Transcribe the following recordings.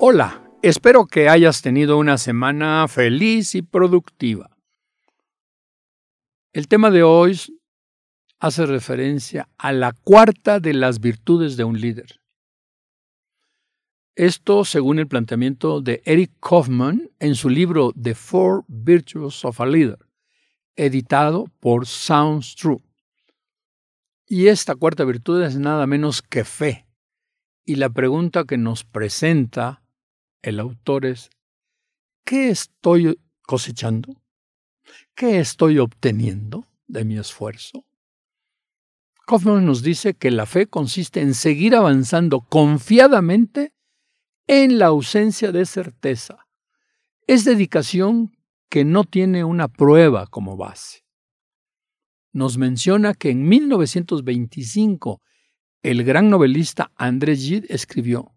Hola, espero que hayas tenido una semana feliz y productiva. El tema de hoy hace referencia a la cuarta de las virtudes de un líder. Esto según el planteamiento de Eric Kaufman en su libro The Four Virtues of a Leader, editado por Sounds True. Y esta cuarta virtud es nada menos que fe. Y la pregunta que nos presenta el autor es, ¿qué estoy cosechando? ¿Qué estoy obteniendo de mi esfuerzo? Kaufman nos dice que la fe consiste en seguir avanzando confiadamente en la ausencia de certeza. Es dedicación que no tiene una prueba como base. Nos menciona que en 1925 el gran novelista André Gide escribió,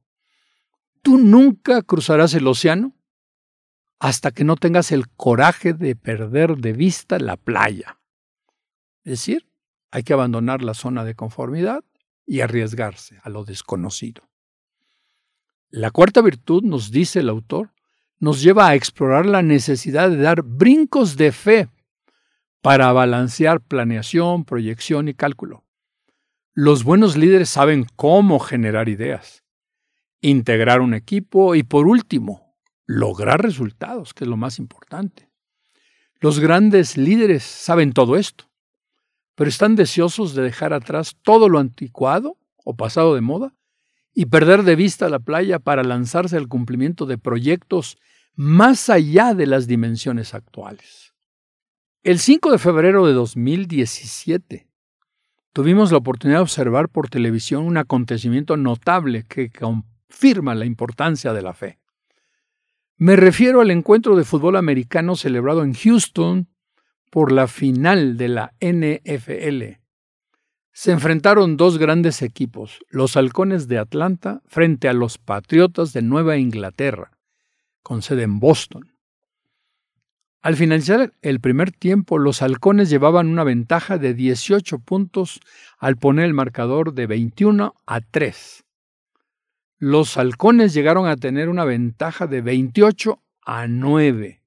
Tú nunca cruzarás el océano hasta que no tengas el coraje de perder de vista la playa. Es decir, hay que abandonar la zona de conformidad y arriesgarse a lo desconocido. La cuarta virtud, nos dice el autor, nos lleva a explorar la necesidad de dar brincos de fe para balancear planeación, proyección y cálculo. Los buenos líderes saben cómo generar ideas integrar un equipo y por último, lograr resultados, que es lo más importante. Los grandes líderes saben todo esto, pero están deseosos de dejar atrás todo lo anticuado o pasado de moda y perder de vista la playa para lanzarse al cumplimiento de proyectos más allá de las dimensiones actuales. El 5 de febrero de 2017 tuvimos la oportunidad de observar por televisión un acontecimiento notable que firma la importancia de la fe. Me refiero al encuentro de fútbol americano celebrado en Houston por la final de la NFL. Se enfrentaron dos grandes equipos, los Halcones de Atlanta frente a los Patriotas de Nueva Inglaterra, con sede en Boston. Al finalizar el primer tiempo, los halcones llevaban una ventaja de 18 puntos al poner el marcador de 21 a 3 los halcones llegaron a tener una ventaja de 28 a 9,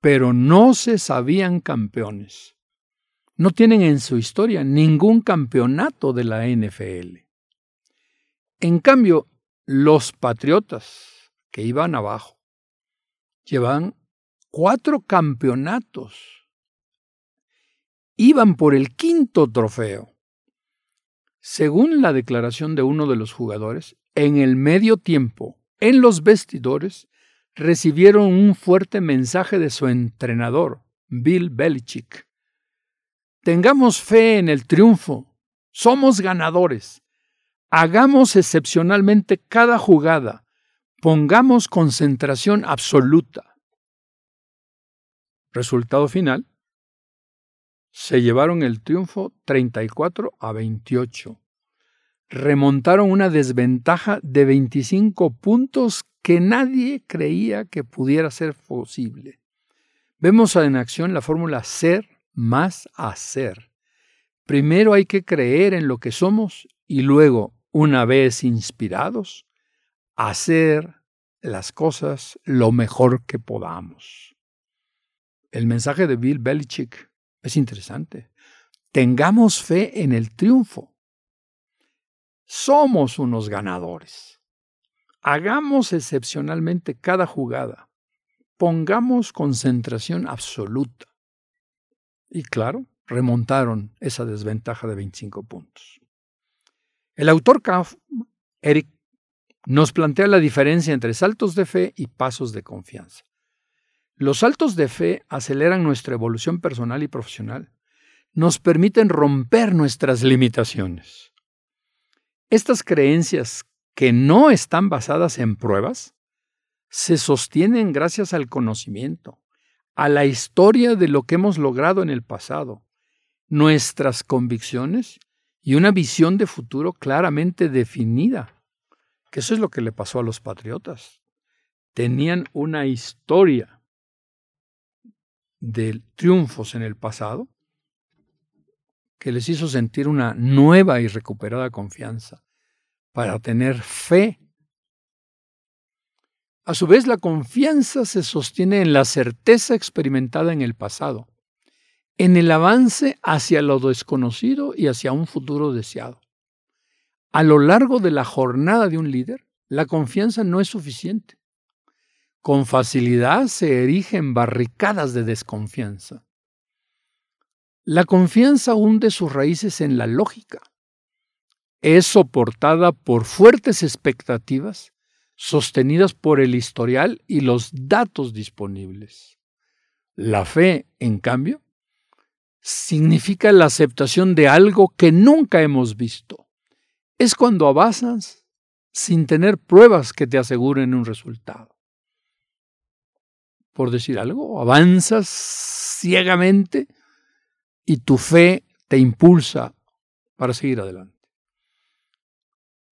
pero no se sabían campeones. No tienen en su historia ningún campeonato de la NFL. En cambio, los Patriotas, que iban abajo, llevan cuatro campeonatos. Iban por el quinto trofeo. Según la declaración de uno de los jugadores, en el medio tiempo, en los vestidores, recibieron un fuerte mensaje de su entrenador, Bill Belichick. Tengamos fe en el triunfo. Somos ganadores. Hagamos excepcionalmente cada jugada. Pongamos concentración absoluta. Resultado final, se llevaron el triunfo 34 a 28. Remontaron una desventaja de 25 puntos que nadie creía que pudiera ser posible. Vemos en acción la fórmula ser más hacer. Primero hay que creer en lo que somos y luego, una vez inspirados, hacer las cosas lo mejor que podamos. El mensaje de Bill Belichick es interesante. Tengamos fe en el triunfo. Somos unos ganadores. Hagamos excepcionalmente cada jugada. Pongamos concentración absoluta. Y claro, remontaron esa desventaja de 25 puntos. El autor Eric, nos plantea la diferencia entre saltos de fe y pasos de confianza. Los saltos de fe aceleran nuestra evolución personal y profesional. Nos permiten romper nuestras limitaciones. Estas creencias que no están basadas en pruebas se sostienen gracias al conocimiento, a la historia de lo que hemos logrado en el pasado, nuestras convicciones y una visión de futuro claramente definida. Que eso es lo que le pasó a los patriotas. Tenían una historia de triunfos en el pasado que les hizo sentir una nueva y recuperada confianza para tener fe A su vez, la confianza se sostiene en la certeza experimentada en el pasado, en el avance hacia lo desconocido y hacia un futuro deseado. A lo largo de la jornada de un líder, la confianza no es suficiente. Con facilidad se erigen barricadas de desconfianza. La confianza hunde sus raíces en la lógica. Es soportada por fuertes expectativas sostenidas por el historial y los datos disponibles. La fe, en cambio, significa la aceptación de algo que nunca hemos visto. Es cuando avanzas sin tener pruebas que te aseguren un resultado. Por decir algo, avanzas ciegamente y tu fe te impulsa para seguir adelante.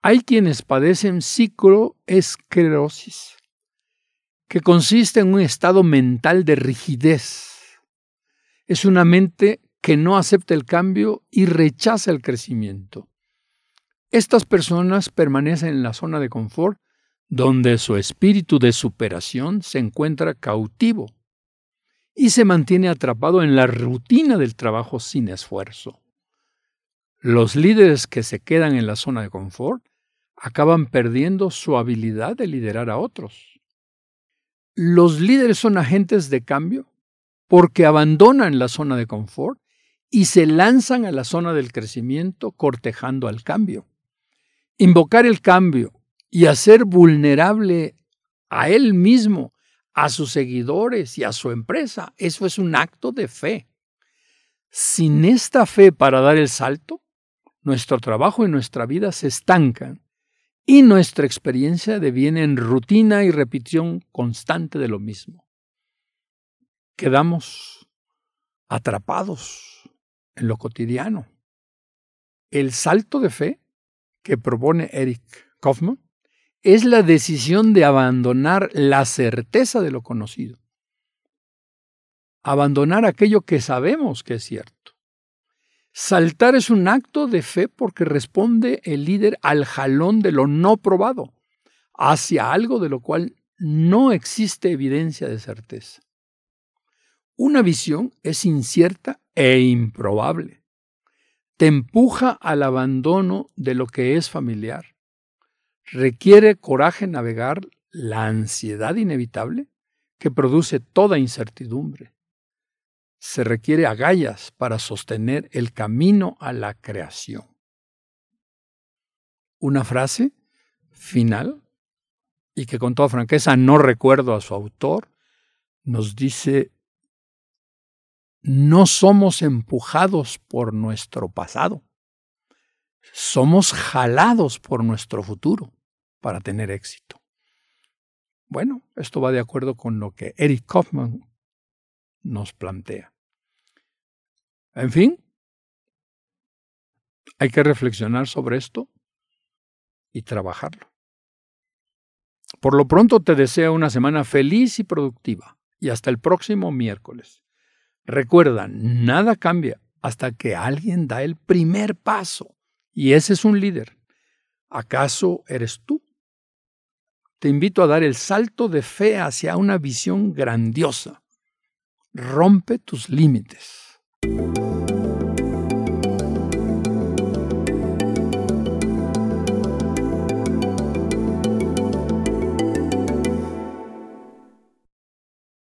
Hay quienes padecen cicloesclerosis, que consiste en un estado mental de rigidez. Es una mente que no acepta el cambio y rechaza el crecimiento. Estas personas permanecen en la zona de confort donde su espíritu de superación se encuentra cautivo y se mantiene atrapado en la rutina del trabajo sin esfuerzo. Los líderes que se quedan en la zona de confort acaban perdiendo su habilidad de liderar a otros. Los líderes son agentes de cambio porque abandonan la zona de confort y se lanzan a la zona del crecimiento cortejando al cambio. Invocar el cambio y hacer vulnerable a él mismo, a sus seguidores y a su empresa, eso es un acto de fe. Sin esta fe para dar el salto, nuestro trabajo y nuestra vida se estancan y nuestra experiencia deviene en rutina y repetición constante de lo mismo. Quedamos atrapados en lo cotidiano. El salto de fe que propone Eric Kaufman es la decisión de abandonar la certeza de lo conocido. Abandonar aquello que sabemos que es cierto Saltar es un acto de fe porque responde el líder al jalón de lo no probado, hacia algo de lo cual no existe evidencia de certeza. Una visión es incierta e improbable. Te empuja al abandono de lo que es familiar. Requiere coraje navegar la ansiedad inevitable que produce toda incertidumbre se requiere agallas para sostener el camino a la creación. Una frase final, y que con toda franqueza no recuerdo a su autor, nos dice, no somos empujados por nuestro pasado, somos jalados por nuestro futuro para tener éxito. Bueno, esto va de acuerdo con lo que Eric Kaufman nos plantea. En fin, hay que reflexionar sobre esto y trabajarlo. Por lo pronto te deseo una semana feliz y productiva y hasta el próximo miércoles. Recuerda, nada cambia hasta que alguien da el primer paso y ese es un líder. ¿Acaso eres tú? Te invito a dar el salto de fe hacia una visión grandiosa rompe tus límites.